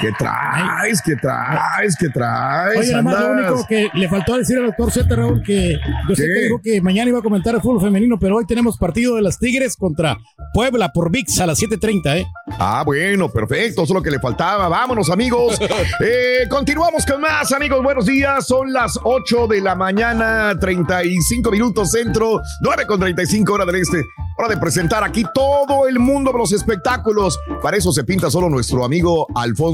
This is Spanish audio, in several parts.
¿Qué traes? ¿Qué traes? ¿Qué traes? Oye, nada más lo único que le faltó decir al doctor Z Raúl que yo sé que dijo que mañana iba a comentar el fútbol femenino, pero hoy tenemos partido de las Tigres contra Puebla por VIX a las 7:30, ¿eh? Ah, bueno, perfecto, eso es lo que le faltaba. Vámonos, amigos. Eh, continuamos con más, amigos. Buenos días. Son las 8 de la mañana, 35 minutos centro, 9 con 35 hora del este. Hora de presentar aquí todo el mundo de los espectáculos. Para eso se pinta solo nuestro amigo Alfonso,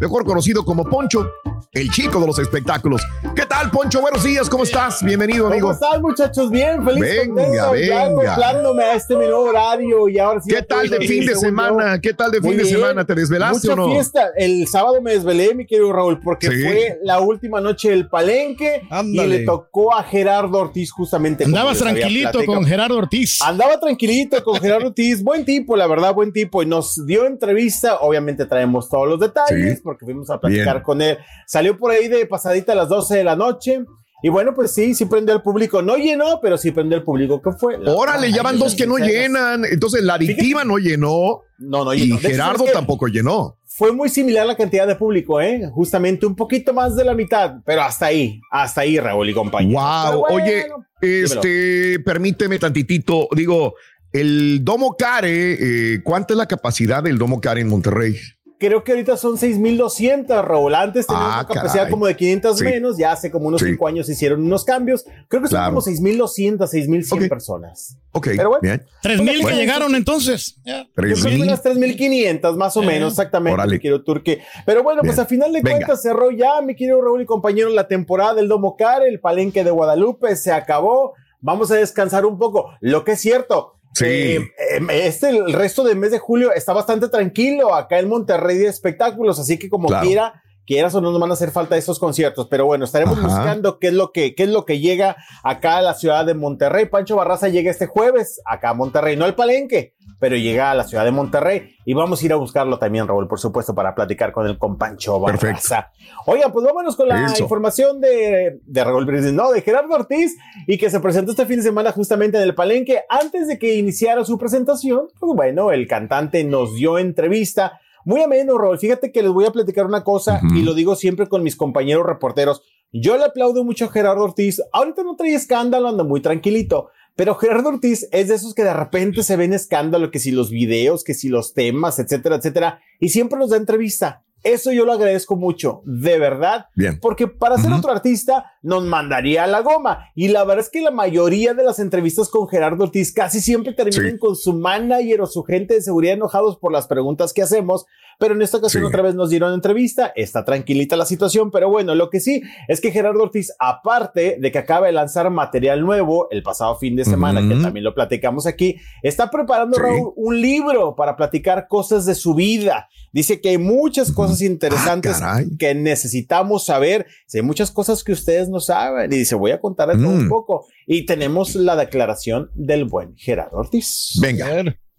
mejor conocido como Poncho, el chico de los espectáculos. ¿Qué tal, Poncho? Buenos días, ¿cómo estás? Bienvenido, amigo. ¿Cómo están, muchachos? Bien, feliz Venga, contento, ya venga. acoplándome a este mi nuevo horario y ahora sí. ¿Qué tal de fin de semana? yo. ¿Qué tal de fin de semana? ¿Te desvelaste Mucha o no? fiesta. El sábado me desvelé, mi querido Raúl, porque Sí. fue la última noche del palenque y Ándale. le tocó a Gerardo Ortiz justamente. Andabas tranquilito con Gerardo Ortiz. Andaba tranquilito con Gerardo Ortiz, buen tipo, la verdad, buen tipo, y nos dio entrevista, obviamente traemos todos los detalles, Sí. porque fuimos a platicar Bien. con él, salió por ahí de pasadita a las 12 de la noche, y bueno, pues sí, sí prendió al público, no llenó, pero sí prendió al público, ¿qué fue? La- Órale, ya van dos que no llenan. Entonces la adictiva no llenó No, no y llenó. De hecho, Gerardo tampoco llenó. Fue muy similar la cantidad de público, ¿eh? Justamente un poquito más de la mitad, pero hasta ahí, hasta ahí, Raúl y compañía. Wow. Oye, este, permíteme tantitito. Digo, el Domo Care, eh, ¿cuánta es la capacidad del Domo Care en Monterrey? Creo que ahorita son 6.200, Raúl. Antes teníamos Ah, una capacidad caray. como de 500 Sí. menos. Ya hace como unos Sí. 5 años hicieron unos cambios. Creo que son Claro. como 6.200, 6.100 Ok. personas. Ok, Pero bueno. bien. Tres mil que Bueno. llegaron entonces. Ya. Yo Tres creo que mil. unas 3.500 más o Eh, menos, exactamente, órale. mi querido Turque. Pero bueno, pues Bien. a final de Venga. cuentas cerró ya, mi querido Raúl y compañero, la temporada del Domo Care, el palenque de Guadalupe se acabó. Vamos a descansar un poco. Lo que es cierto. Sí. eh, eh, este, el resto del mes de julio está bastante tranquilo acá en Monterrey de espectáculos, así que como Claro. quiera, quieras o no nos van a hacer falta esos conciertos, pero bueno, estaremos Ajá. buscando qué es lo que, qué es lo que llega acá a la ciudad de Monterrey. Pancho Barraza llega este jueves acá a Monterrey, no al Palenque, pero llega a la ciudad de Monterrey y vamos a ir a buscarlo también, Raúl, por supuesto, para platicar con él con Pancho Perfecto. Barraza. Oigan, pues vámonos con la Eso. información de, de Raúl Brindis, no, de Gerardo Ortiz y que se presentó este fin de semana justamente en el Palenque. Antes de que iniciara su presentación, pues bueno, el cantante nos dio entrevista. Muy ameno, Raúl. Fíjate que les voy a platicar una cosa y lo digo siempre con mis compañeros reporteros. Yo le aplaudo mucho a Gerardo Ortiz. Ahorita no trae escándalo, anda muy tranquilito. Pero Gerardo Ortiz es de esos que de repente se ven escándalo, que si los videos, que si los temas, etcétera, etcétera. Y siempre nos da entrevista. Eso yo lo agradezco mucho, de verdad. Bien. Porque para ser otro artista nos mandaría a la goma. Y la verdad es que la mayoría de las entrevistas con Gerardo Ortiz casi siempre terminan Sí. con su manager o su gente de seguridad enojados por las preguntas que hacemos. Pero en esta ocasión Sí. otra vez nos dieron entrevista. Está tranquilita la situación. Pero bueno, lo que sí es que Gerardo Ortiz, aparte de que acaba de lanzar material nuevo el pasado fin de semana, que también lo platicamos aquí, está preparando Sí. Raúl, un libro para platicar cosas de su vida. Dice que hay muchas cosas interesantes Ah, caray. que necesitamos saber. Si hay muchas cosas que ustedes no saben. Y dice, voy a contarles todo un Mm. poco. Y tenemos la declaración del buen Gerardo Ortiz. Venga,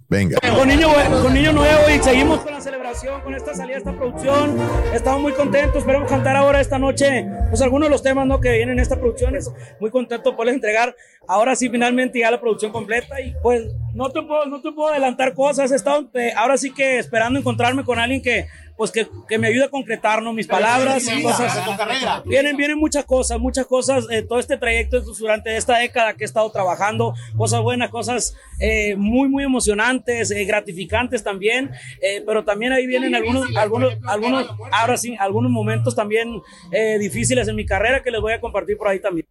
venga. Con niño, con niño nuevo y seguimos con la celebración, con esta salida, esta producción. Estamos muy contentos, esperamos cantar ahora esta noche, pues algunos de los temas ¿no? que vienen en esta producción. Es muy contento de poderles entregar ahora sí finalmente ya la producción completa y pues no te puedo, no te puedo adelantar cosas. He estado eh, ahora sí que esperando encontrarme con alguien que pues que, que me ayude a concretar ¿no? mis palabras. Cosas, vienen, vienen muchas cosas, muchas cosas, eh, todo este trayecto durante esta década que he estado trabajando, cosas buenas, cosas eh, muy, muy emocionantes, eh, gratificantes también, pero también ahí vienen algunos, algunos, algunos, ahora sí, algunos momentos también difíciles en mi carrera que les voy a compartir por ahí también.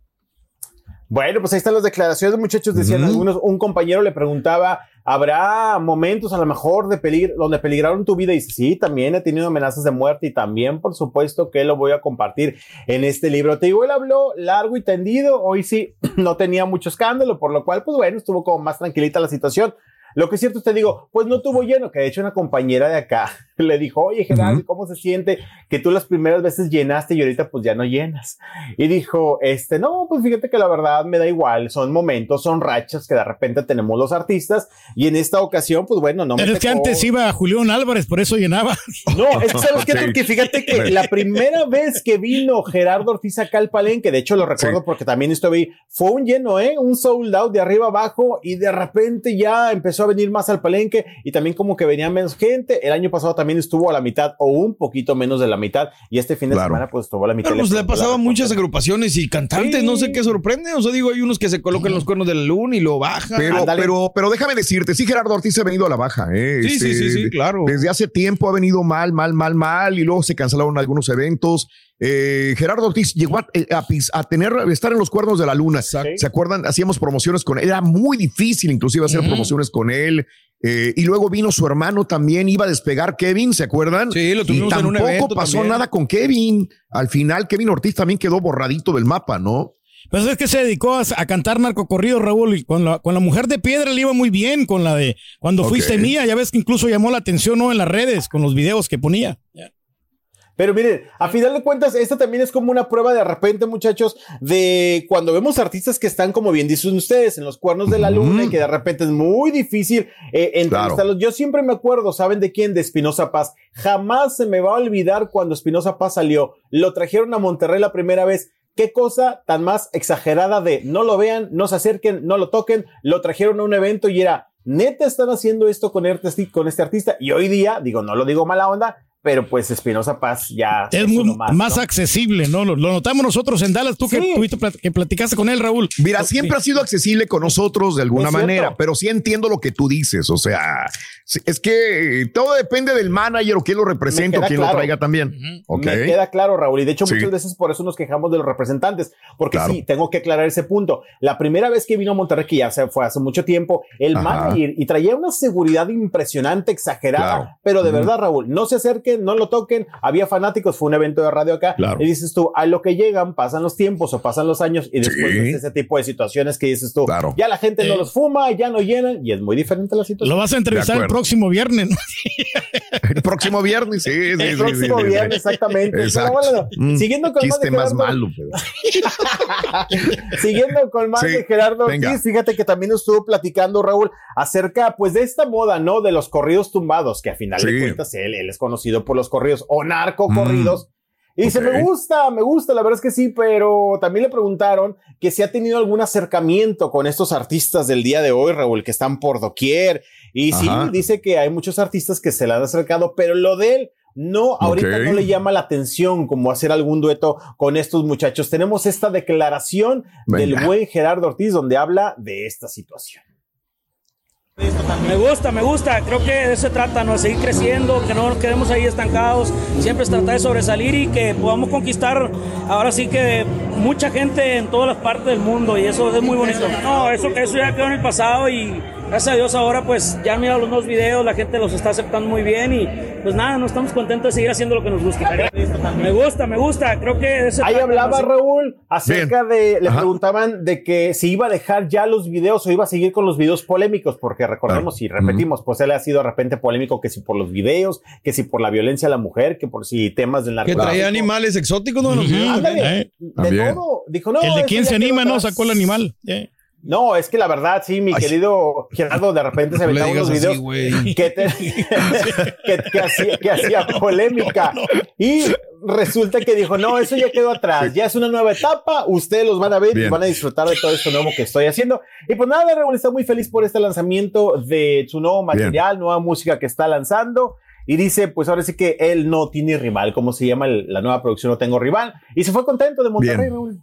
Bueno, pues ahí están las declaraciones, muchachos. Decían algunos, un compañero le preguntaba, ¿habrá momentos a lo mejor de peligro, donde peligraron tu vida? Y sí, también he tenido amenazas de muerte y también, por supuesto, que lo voy a compartir en este libro. Te digo, él habló largo y tendido. Hoy sí, no tenía mucho escándalo, por lo cual, pues bueno, estuvo como más tranquilita la situación. Lo que es cierto, te digo, pues no tuvo lleno, que de hecho una compañera de acá le dijo, oye Gerardo, ¿cómo se siente que tú las primeras veces llenaste y ahorita pues ya no llenas? Y dijo, este, no, pues fíjate que la verdad me da igual, son momentos, son rachas que de repente tenemos los artistas y en esta ocasión, pues bueno, no me Pero es que tocó- antes iba Julián Álvarez, por eso llenaba. no, es que sabes Sí. Fíjate que la primera vez que vino Gerardo Ortiz acá al palenque, de hecho lo recuerdo Sí. porque también estuve ahí, fue un lleno, ¿eh? Un sold out de arriba abajo y de repente ya empezó a venir más al palenque y también como que venía menos gente. El año pasado también estuvo a la mitad o un poquito menos de la mitad y este fin de Claro. semana pues estuvo a la mitad. Pero pues le ha preguntó pasado a la muchas agrupaciones y cantantes, Sí. no sé qué sorprende. O sea, digo, hay unos que se colocan los cuernos de la luna y lo bajan. Pero, pero, pero déjame decirte, sí, Gerardo Ortiz ha venido a la baja. ¿eh? Sí, sí, sí, sí, claro. Desde hace tiempo ha venido mal, mal, mal, mal, y luego se cancelaron algunos eventos. Eh, Gerardo Ortiz llegó a, eh, a pis- a tener, a estar en los cuernos de la luna. ¿Se acuerdan? Hacíamos promociones con él. Era muy difícil, inclusive, hacer promociones con él. Eh, y luego vino su hermano también, iba a despegar Kevin, ¿se acuerdan? Sí, lo y tuvimos en un tampoco evento pasó también. nada con Kevin. Al final, Kevin Ortiz también quedó borradito del mapa, ¿no? Pues es que se dedicó a, a cantar narcocorrido, Raúl, y con la, con la mujer de piedra le iba muy bien, con la de cuando fuiste mía, ya ves que incluso llamó la atención ¿no? en las redes con los videos que ponía. Pero miren, a final de cuentas, esta también es como una prueba de repente, muchachos, de cuando vemos artistas que están, como bien dicen ustedes, en los cuernos de la luna y que de repente es muy difícil eh, entrevistarlos. Yo siempre me acuerdo, ¿saben de quién? De Espinosa Paz. Jamás se me va a olvidar cuando Espinosa Paz salió. Lo trajeron a Monterrey la primera vez. Qué cosa tan más exagerada de no lo vean, no se acerquen, no lo toquen. Lo trajeron a un evento y era, neta están haciendo esto con este, con este artista. Y hoy día, digo, no lo digo mala onda, pero pues Espinosa Paz ya Es muy, uno más, más, ¿no? accesible, ¿no? Lo, lo notamos nosotros en Dallas, tú que, Sí. tuviste que platicaste con él, Raúl. Mira, siempre ha sido accesible con nosotros de alguna Es manera, pero sí entiendo lo que tú dices. O sea, sí, es que todo depende del manager o quién lo represente o quién lo traiga también. Ok. Me queda claro, Raúl, y de hecho Sí. muchas veces por eso nos quejamos de los representantes, porque Claro. sí, tengo que aclarar ese punto. La primera vez que vino a Monterrey, que ya se fue hace mucho tiempo, el Ajá. manager y traía una seguridad impresionante, exagerada, Claro. pero de verdad, Raúl, no se no lo toquen. Había fanáticos, fue un evento de radio acá, Claro. y dices tú, a lo que llegan, pasan los tiempos o pasan los años, y después Sí. ves ese tipo de situaciones que dices tú, Claro. ya la gente no Eh. los fuma, ya no llenan, y es muy diferente la situación. Lo vas a entrevistar el próximo viernes. ¿no? El próximo viernes, sí, sí, El sí, próximo viernes, sí. exactamente. Exacto. Pero bueno, Mm, siguiendo con Chiste de más Gerardo- malo. pero- Siguiendo con más Sí, de Gerardo. Ortiz, fíjate que también estuvo platicando Raúl acerca pues de esta moda, ¿no? De los corridos tumbados, que a final de cuentas él, él es conocido por los corridos o narco corridos. Y dice, me gusta, me gusta, la verdad es que sí, pero también le preguntaron que si ha tenido algún acercamiento con estos artistas del día de hoy, Raúl, que están por doquier. Y sí, Ajá. dice que hay muchos artistas que se le han acercado, pero lo de él no, ahorita no le llama la atención como hacer algún dueto con estos muchachos. Tenemos esta declaración del buen Gerardo Ortiz donde habla de esta situación. Me gusta, me gusta. Creo que de eso se trata, ¿no? Seguir creciendo, que no nos quedemos ahí estancados. Siempre es tratar de sobresalir y que podamos conquistar ahora sí que mucha gente en todas las partes del mundo y eso es muy bonito. No, eso, eso ya quedó en el pasado y gracias a Dios ahora pues ya han mirado los nuevos videos, la gente los está aceptando muy bien y pues nada, no estamos contentos de seguir haciendo lo que nos gusta. Me gusta, me gusta. Creo que de eso se Ahí hablaba ¿no? Raúl acerca de, le Ajá. preguntaban de que si iba a dejar ya los videos o iba a seguir con los videos polémicos, porque recordemos y repetimos, pues él ha sido de repente polémico que si por los videos, que si por la violencia a la mujer, que por si temas del Que narcotráfico. traía animales exóticos, ¿no? Ándale, ¿eh? de todo. Dijo, no. el de quién se anima, ¿no? Sacó el animal. Eh. No, es que la verdad, sí, mi Ay. querido Gerardo, de repente se aventaba unos videos que, te- que, que hacía, que hacía polémica. Y resulta que dijo, no, eso ya quedó atrás, ya es una nueva etapa, ustedes los van a ver y van a disfrutar de todo esto nuevo que estoy haciendo. Y pues nada, Raúl está muy feliz por este lanzamiento de su nuevo material, nueva música que está lanzando. y dice, pues ahora sí que él no tiene rival, como se llama el- la nueva producción No Tengo Rival, y se fue contento de Monterrey, Bien. Raúl.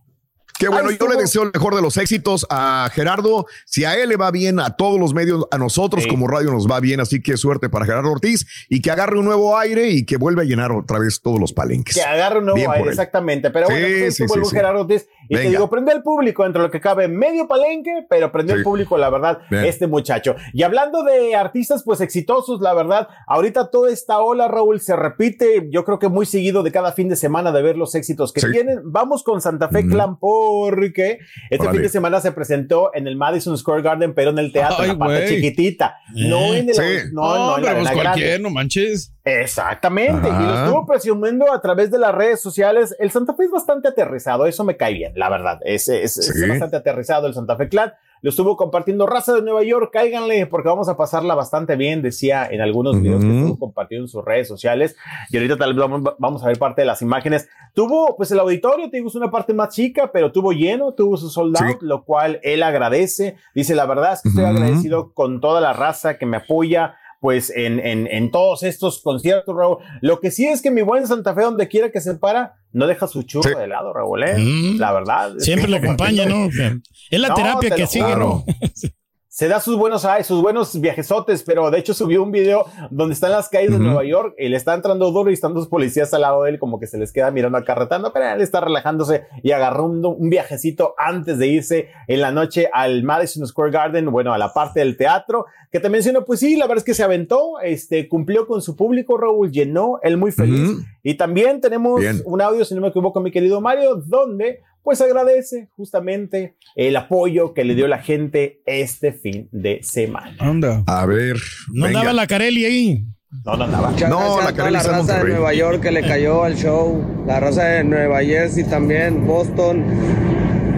Qué bueno, Ahí yo le deseo el mejor de los éxitos a Gerardo. Si a él le va bien, a todos los medios, a nosotros Sí. como radio nos va bien. Así que suerte para Gerardo Ortiz y que agarre un nuevo aire y que vuelva a llenar otra vez todos los palenques. Que agarre un nuevo Bien aire, exactamente. Pero Sí, bueno, pues sí, el sí, sí. Gerardo Ortiz. Y te digo, prendió el público entre lo que cabe medio palenque, pero prendió Sí. el público, la verdad, Bien. este muchacho. Y hablando de artistas, pues exitosos, la verdad, ahorita toda esta ola, Raúl, se repite, yo creo que muy seguido de cada fin de semana de ver los éxitos que Sí. tienen. Vamos con Santa Fe Ujú. Clan porque este fin de semana se presentó en el Madison Square Garden, pero en el teatro, Ay, en la parte chiquitita. No en el... Sí. No, no, en la pero pues cualquier, no manches. Exactamente, y lo estuvo presumiendo a través de las redes sociales. El Santa Fe es bastante aterrizado, eso me cae bien, la verdad. Es, es- es bastante aterrizado el Santa Fe Clan. Lo estuvo compartiendo raza de Nueva York, cáiganle, porque vamos a pasarla bastante bien, decía en algunos videos que estuvo compartiendo en sus redes sociales. Y ahorita tal vez vamos, vamos a ver parte de las imágenes. Tuvo, pues el auditorio, te digo, es una parte más chica, pero tuvo lleno, tuvo su sold Sí. out, lo cual él agradece. Dice, la verdad es que estoy Ujú. agradecido con toda la raza que me apoya, pues en, en, en todos estos conciertos, Raúl. Lo que sí es que mi buen Santa Fe, donde quiera que se para, no deja su churro Sí. de lado, Raúl, ¿eh? Mm. La verdad. Siempre le acompaña, ¿no? Es la No, terapia te que lo sigue, juro. ¿no? se da sus buenos, ay, sus buenos viajesotes, pero de hecho subió un video donde está en las calles de Ujú. Nueva York y le está entrando duro y están dos policías al lado de él como que se les queda mirando acarretando, pero él está relajándose y agarró un, viajecito antes de irse en la noche al Madison Square Garden, bueno, a la parte del teatro, que te menciono, pues sí, la verdad es que se aventó, este, cumplió con su público, Raúl, llenó, él muy feliz. Ujú. Y también tenemos Bien. un audio, si no me equivoco, mi querido Mario, donde pues agradece justamente el apoyo que le dio la gente este fin de semana. Anda. A ver. No venga. andaba la Carelli ahí. No, no andaba. Muchas No, la a la raza de. Nueva York que le cayó al show, la raza de Nueva Jersey también, Boston,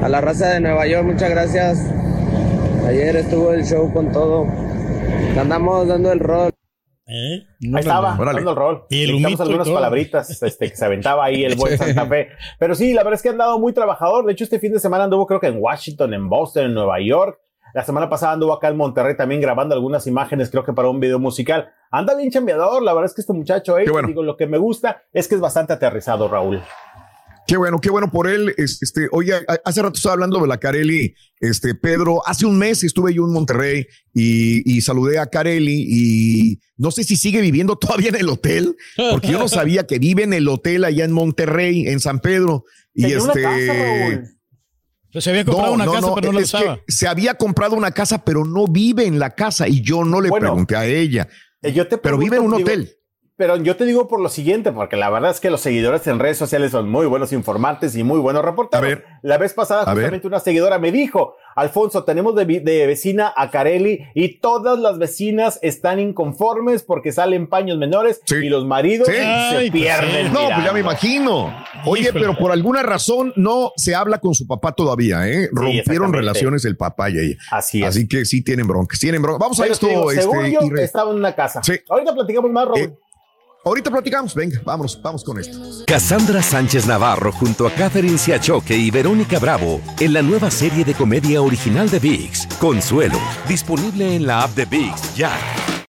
a la raza de Nueva York, muchas gracias. Ayer estuvo el show con todo. Andamos dando el rol. ¿Eh? Ahí estaba, dando el rol. Y el humito algunas todo. palabritas este, que se aventaba ahí el buen Santa Fe. Pero sí, la verdad es que ha andado muy trabajador. De hecho, este fin de semana anduvo creo que en Washington, en Boston, en Nueva York. La semana pasada anduvo acá en Monterrey también grabando algunas imágenes, creo que para un video musical. Anda bien chambeador, la verdad es que este muchacho, eh, bueno. digo, lo que me gusta es que es bastante aterrizado, Raúl. Qué bueno, qué bueno por él. Es- Este, oye, hace rato estaba hablando de la Carelli, este, Pedro. Hace un mes estuve yo en Monterrey y, y saludé a Carelli y no sé si sigue viviendo todavía en el hotel, porque yo no sabía que vive en el hotel allá en Monterrey, en San Pedro. Y Tenía una este. casa, Raúl. Pues se había comprado una casa, pero no la usaba. se había comprado una casa, pero no vive en la casa y yo no le Bueno, pregunté a ella. Eh, Yo te Pero vive en un digo, hotel. Pero yo te digo por lo siguiente, porque la verdad es que los seguidores en redes sociales son muy buenos informantes y muy buenos reporteros. A ver. La vez pasada, A ver. justamente una seguidora me dijo, Alfonso, tenemos de, vecina a Carelli y todas las vecinas están inconformes porque salen paños menores Sí. y los maridos Sí. se Ay, pues pierden. sí. No, pues ya me imagino. Oye, Híjole. pero por alguna razón no se habla con su papá todavía, ¿eh? Rompieron relaciones el papá y ella. Así es. Así que sí tienen broncas, tienen broncas. Vamos a Pero esto, te digo, este, según yo, y re- estaba en una casa. Sí. Ahorita platicamos más. Eh, ahorita platicamos, venga, vámonos, vamos con esto. Cassandra Sánchez Navarro junto a Catherine Siachoque y Verónica Bravo en la nueva serie de comedia original de VIX, Consuelo, disponible en la app de VIX ya.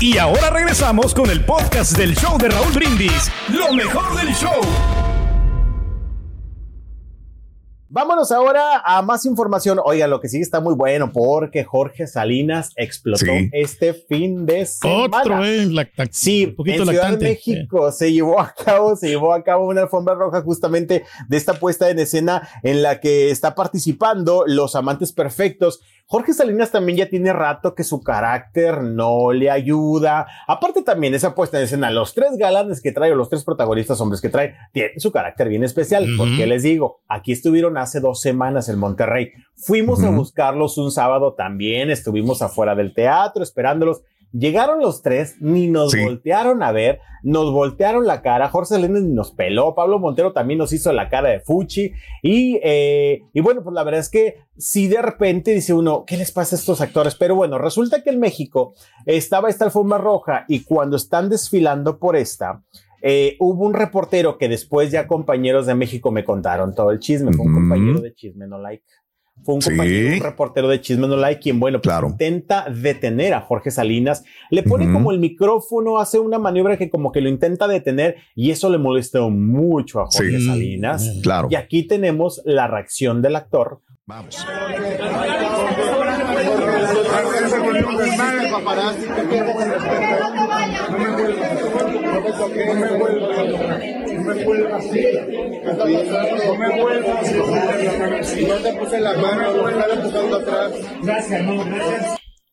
Y ahora regresamos con el podcast del show de Raúl Brindis. Lo mejor del show. Vámonos ahora a más información. Oiga, lo que sí está muy bueno porque Jorge Salinas explotó Sí. este fin de semana. Otro, ¿eh? Sí, un poquito en Ciudad lactante. de México se llevó a cabo, se llevó a cabo una alfombra roja justamente de esta puesta en escena en la que está participando los amantes perfectos. Jorge Salinas también ya tiene rato que su carácter no le ayuda. Aparte también esa puesta en escena, los tres galanes que trae o los tres protagonistas hombres que trae, tienen su carácter bien especial. Porque les digo, aquí estuvieron hace dos semanas en Monterrey. Fuimos a buscarlos un sábado también, estuvimos afuera del teatro esperándolos Llegaron los tres, ni nos Sí. voltearon a ver, nos voltearon la cara. Jorge Salinas ni nos peló. Pablo Montero también nos hizo la cara de Fuchi. Y, eh, y bueno, pues la verdad es que si de repente dice uno, ¿qué les pasa a estos actores? Pero bueno, resulta que en México estaba esta alfombra roja y cuando están desfilando por esta, eh, hubo un reportero que después ya compañeros de México me contaron todo el chisme. Fue un compañero de Chisme No Like. Fue un Sí. compañero, un reportero de Chisme No Like, quien, bueno, pues Claro. intenta detener a Jorge Salinas. Le pone como el micrófono, hace una maniobra que como que lo intenta detener y eso le molestó mucho a Jorge Sí. Salinas. Claro. Y aquí tenemos la reacción del actor. Vamos.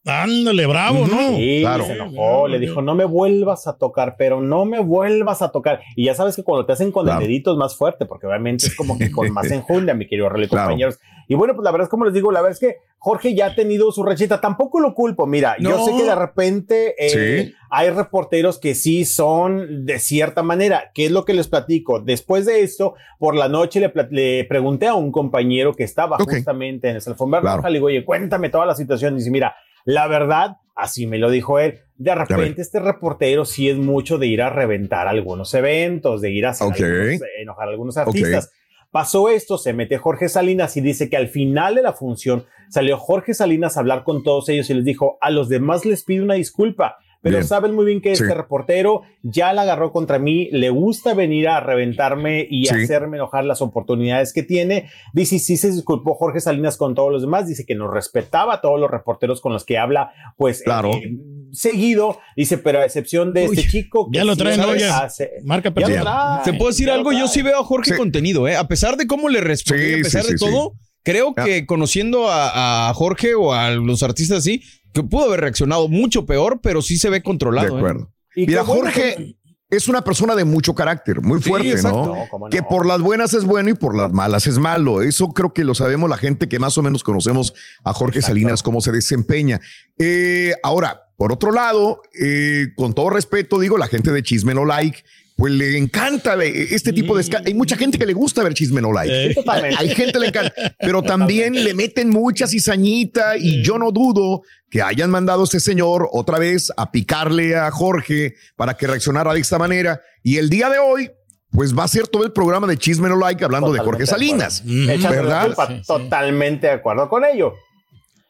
Ándale, bravo, ¿no? Sí, Claro. se enojó, le dijo, no me vuelvas a tocar, pero no me vuelvas a tocar. Y ya sabes que cuando te hacen con Claro. el dedito es más fuerte, porque obviamente es como que con más enjundia, mi querido Rolly, Claro. compañeros. Y bueno, pues la verdad es como les digo, la verdad es que Jorge ya ha tenido su rachita. Tampoco lo culpo. Mira, yo sé que de repente eh, Sí. hay reporteros que sí son de cierta manera. ¿Qué es lo que les platico? Después de esto, por la noche le, le pregunté a un compañero que estaba justamente en esa alfombra Claro. roja. Le digo, oye, cuéntame toda la situación. Dice, mira, la verdad, así me lo dijo él. De repente, este reportero sí es mucho de ir a reventar algunos eventos, de ir a hacer Ok. algunos- enojar a algunos artistas. Pasó esto, se mete Jorge Salinas y dice que al final de la función salió Jorge Salinas a hablar con todos ellos y les dijo, a los demás les pido una disculpa, pero Bien. saben muy bien que Sí. este reportero ya la agarró contra mí, le gusta venir a reventarme y Sí. hacerme enojar las oportunidades que tiene. Dice, sí se disculpó Jorge Salinas con todos los demás, dice que nos respetaba a todos los reporteros con los que habla, pues Claro. eh, seguido, dice, pero a excepción de Uy, este chico. que ya lo traen, ¿no? Ya. hace- Marca ya lo personal. trae, ¿Te puedo decir algo? Yo sí veo a Jorge Sí. contenido, ¿eh? A pesar de cómo le respondió, Sí, a pesar sí, de sí, todo, creo Ya. que conociendo a, a Jorge o a los artistas así, que pudo haber reaccionado mucho peor, pero sí se ve controlado. De ¿eh? acuerdo. Y Mira, bueno Jorge es una persona de mucho carácter, muy fuerte. ¿no? No, cómo no. Que por las buenas es bueno y por las malas es malo. Eso creo que lo sabemos la gente que más o menos conocemos a Jorge Exacto. Salinas, cómo se desempeña. Eh, ahora, por otro lado, eh, con todo respeto, digo, la gente de Chisme No Like, pues le encanta este tipo de... Hay mucha gente que le gusta ver Chisme No Like. Sí, totalmente. Hay gente que le encanta, pero también le meten mucha cizañita y yo no dudo que hayan mandado a este señor otra vez a picarle a Jorge para que reaccionara de esta manera. Y el día de hoy, pues va a ser todo el programa de Chisme No Like hablando de Jorge Totalmente Salinas. la ¿Verdad? culpa, Sí, sí. Totalmente de acuerdo con ello.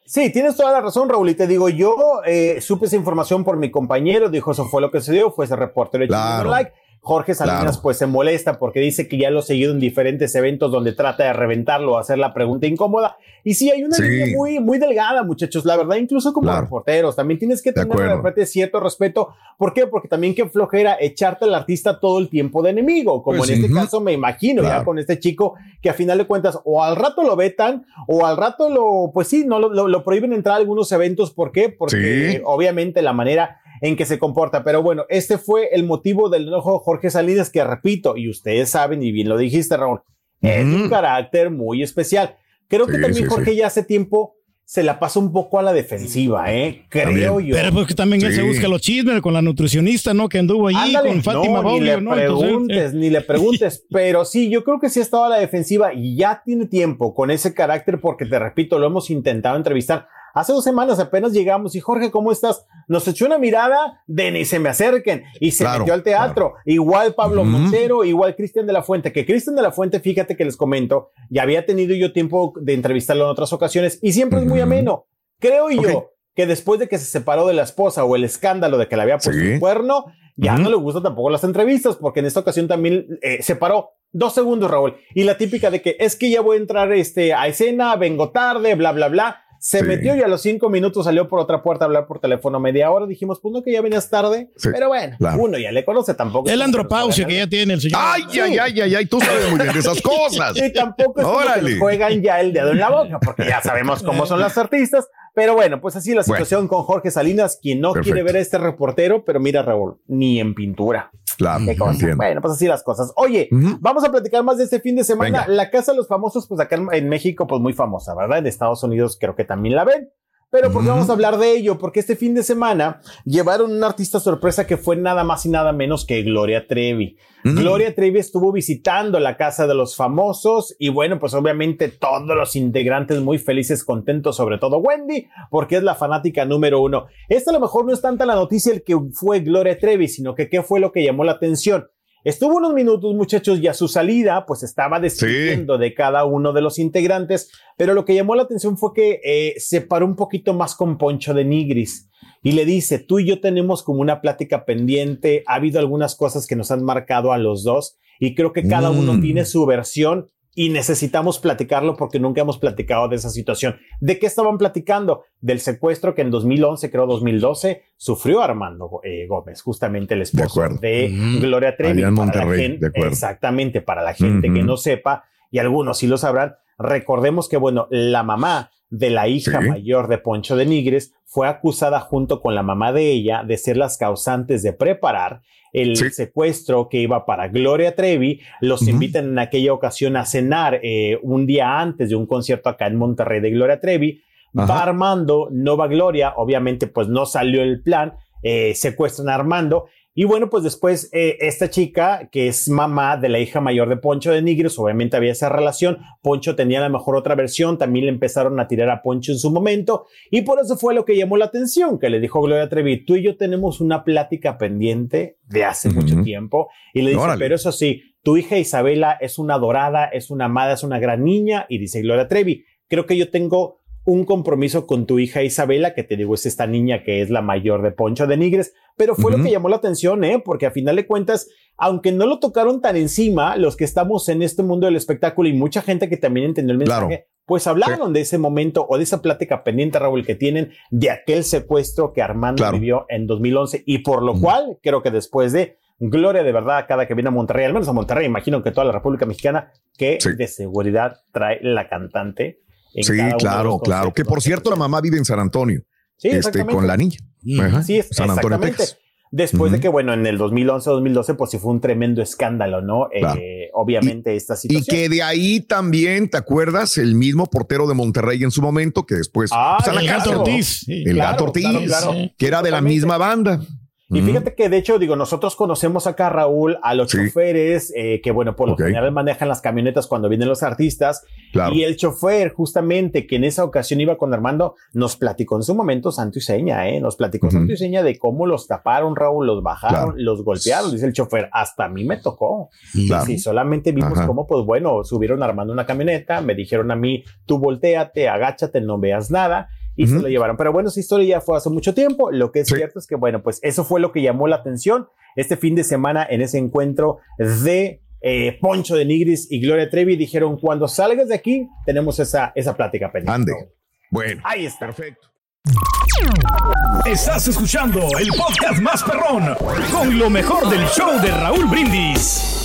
Sí, tienes toda la razón, Raúl. Y te digo, yo eh, supe esa información por mi compañero, dijo eso fue lo que se dio, fue ese reportero de Claro. Like. Jorge Salinas Claro. pues se molesta porque dice que ya lo ha seguido en diferentes eventos donde trata de reventarlo o hacer la pregunta incómoda. Y sí, hay una Sí. línea muy, muy delgada, muchachos. La verdad, incluso como Claro. reporteros, también tienes que De tener de repente cierto respeto. ¿Por qué? Porque también qué flojera echarte al artista todo el tiempo de enemigo, como Pues en este caso me imagino ya Claro. con este chico que a final de cuentas o al rato lo vetan o al rato lo, pues sí, no lo, lo- lo prohíben entrar a algunos eventos. ¿Por qué? Porque Sí. obviamente la manera en que se comporta. Pero bueno, este fue el motivo del enojo de Jorge Salinas, que repito, y ustedes saben, y bien lo dijiste, Raúl, es un carácter muy especial. Creo que también sí, Jorge sí. ya hace tiempo se la pasa un poco a la defensiva, ¿eh? Creo También. yo. Pero pues que también él se busca los chismes con la nutricionista, ¿no? Que anduvo allí Ándale, con Fátima no, ni le ¿no? Preguntes, eh, ni le preguntes, pero sí, yo creo que sí ha estado a la defensiva y ya tiene tiempo con ese carácter porque te repito, lo hemos intentado entrevistar. Hace dos semanas apenas llegamos y Jorge, ¿cómo estás? Nos echó una mirada de ni se me acerquen y se Claro, metió al teatro. Igual Pablo Ujú. Montero, igual Cristian de la Fuente, que Cristian de la Fuente, fíjate que les comento, ya había tenido yo tiempo de entrevistarlo en otras ocasiones y siempre es muy ameno. Creo yo Ok. que después de que se separó de la esposa o el escándalo de que le había puesto Sí. un cuerno, ya Ujú. no le gustan tampoco las entrevistas, porque en esta ocasión también eh, se paró dos segundos, Raúl. Y la típica de que es que ya voy a entrar este, a escena, vengo tarde, bla, bla, bla. Se Sí. metió y a los cinco minutos salió por otra puerta a hablar por teléfono media hora. Dijimos, pues no, que ya venías tarde. Sí, Pero bueno, claro. uno ya le conoce tampoco. el andropausia que ya tiene el señor. Ay, ay, ay, ay, ay, tú sabes muy bien de esas cosas. Y tampoco es como que Órale. juegan ya el dedo en la boca, porque ya sabemos cómo son las artistas. Pero bueno, pues así la Bueno. situación con Jorge Salinas, quien no quiere Perfecto. ver a este reportero, pero mira, Raúl, ni en pintura. Claro, Qué. Bueno, pues así las cosas. Oye, vamos a platicar más de este fin de semana. Venga. La Casa de los Famosos, pues acá en México, pues muy famosa, ¿verdad? En Estados Unidos creo que también la ven. Pero ¿por qué vamos a hablar de ello? Porque este fin de semana llevaron una artista sorpresa que fue nada más y nada menos que Gloria Trevi. Gloria Trevi estuvo visitando la casa de los famosos y bueno, pues obviamente todos los integrantes muy felices, contentos, sobre todo Wendy, porque es la fanática número uno. Esta a lo mejor no es tanta la noticia el que fue Gloria Trevi, sino que qué fue lo que llamó la atención. Estuvo unos minutos, muchachos, y a su salida, pues estaba despidiendo de cada uno de los integrantes, pero lo que llamó la atención fue que eh, se paró un poquito más con Poncho de Nigris y le dice, tú y yo tenemos como una plática pendiente, ha habido algunas cosas que nos han marcado a los dos y creo que cada uno Mm. tiene su versión y necesitamos platicarlo porque nunca hemos platicado de esa situación. ¿De qué estaban platicando? Del secuestro que en 2011, creo 2012, sufrió Armando eh, Gómez, justamente el esposo de. Gloria Trevi. Allá en Para la Monterrey, gente- de acuerdo. Exactamente, para la gente que no sepa, y algunos sí lo sabrán, recordemos que, bueno, la mamá de la hija Sí. mayor de Poncho de Nigres fue acusada junto con la mamá de ella de ser las causantes de preparar el Sí. secuestro que iba para Gloria Trevi. Los invitan en aquella ocasión a cenar eh, un día antes de un concierto acá en Monterrey de Gloria Trevi. Ajá. Va Armando, no va Gloria, obviamente pues no salió el plan, eh, secuestran a Armando. Y bueno, pues después eh, esta chica, que es mamá de la hija mayor de Poncho de Nigris, obviamente había esa relación. Poncho tenía a lo mejor otra versión, también le empezaron a tirar a Poncho en su momento. Y por eso fue lo que llamó la atención, que le dijo Gloria Trevi, tú y yo tenemos una plática pendiente de hace mucho tiempo. Y le dice, Órale. pero eso sí, tu hija Isabela es una dorada, es una amada, es una gran niña. Y dice Gloria Trevi, creo que yo tengo un compromiso con tu hija Isabela, que te digo es esta niña que es la mayor de Poncho de Nigres, pero fue lo que llamó la atención, ¿eh? Porque a final de cuentas, aunque no lo tocaron tan encima, los que estamos en este mundo del espectáculo y mucha gente que también entendió el mensaje, Claro. pues hablaron de ese momento o de esa plática pendiente, Raúl, que tienen de aquel secuestro que Armando Claro. vivió en 2011 y por lo cual creo que después de Gloria de verdad, cada que viene a Monterrey, al menos a Monterrey, imagino que toda la República Mexicana, que Sí. de seguridad trae la cantante. Sí, claro, claro. Que por cierto, la mamá vive en San Antonio. Sí, este, con la niña. Ajá. Sí, es, San Antonio, exactamente. Texas. Después de que, bueno, en el 2011-2012, pues sí fue un tremendo escándalo, ¿no? Claro. Eh, obviamente esta Y situación. que de ahí también, ¿te acuerdas? El mismo portero de Monterrey en su momento, que después Ah, la el Gato cárcel. Ortiz. sí. El Claro, gato Ortiz, que era de la misma banda. Y fíjate que de hecho, digo, nosotros conocemos acá, Raúl, a los Sí. choferes eh, que, bueno, por lo general manejan las camionetas cuando vienen los artistas. Claro. Y el chofer, justamente, que en esa ocasión iba con Armando, nos platicó en su momento santo y seña, ¿eh? Nos platicó santo y seña de cómo los taparon, Raúl, los bajaron, Claro. los golpearon. Dice el chofer, hasta a mí me tocó. Claro. Sí, solamente vimos Ajá. cómo, pues bueno, subieron armando una camioneta, me dijeron a mí, tú volteate, agáchate, no veas nada, y se lo llevaron. Pero bueno, esa historia ya fue hace mucho tiempo. Lo que es Sí. cierto es que, bueno, pues eso fue lo que llamó la atención este fin de semana en ese encuentro de eh, Poncho de Nigris y Gloria Trevi. Dijeron, cuando salgas de aquí, tenemos esa, esa plática pendiente. Ande. Bueno. Ahí está. Perfecto. Estás escuchando el podcast más perrón con lo mejor del show de Raúl Brindis.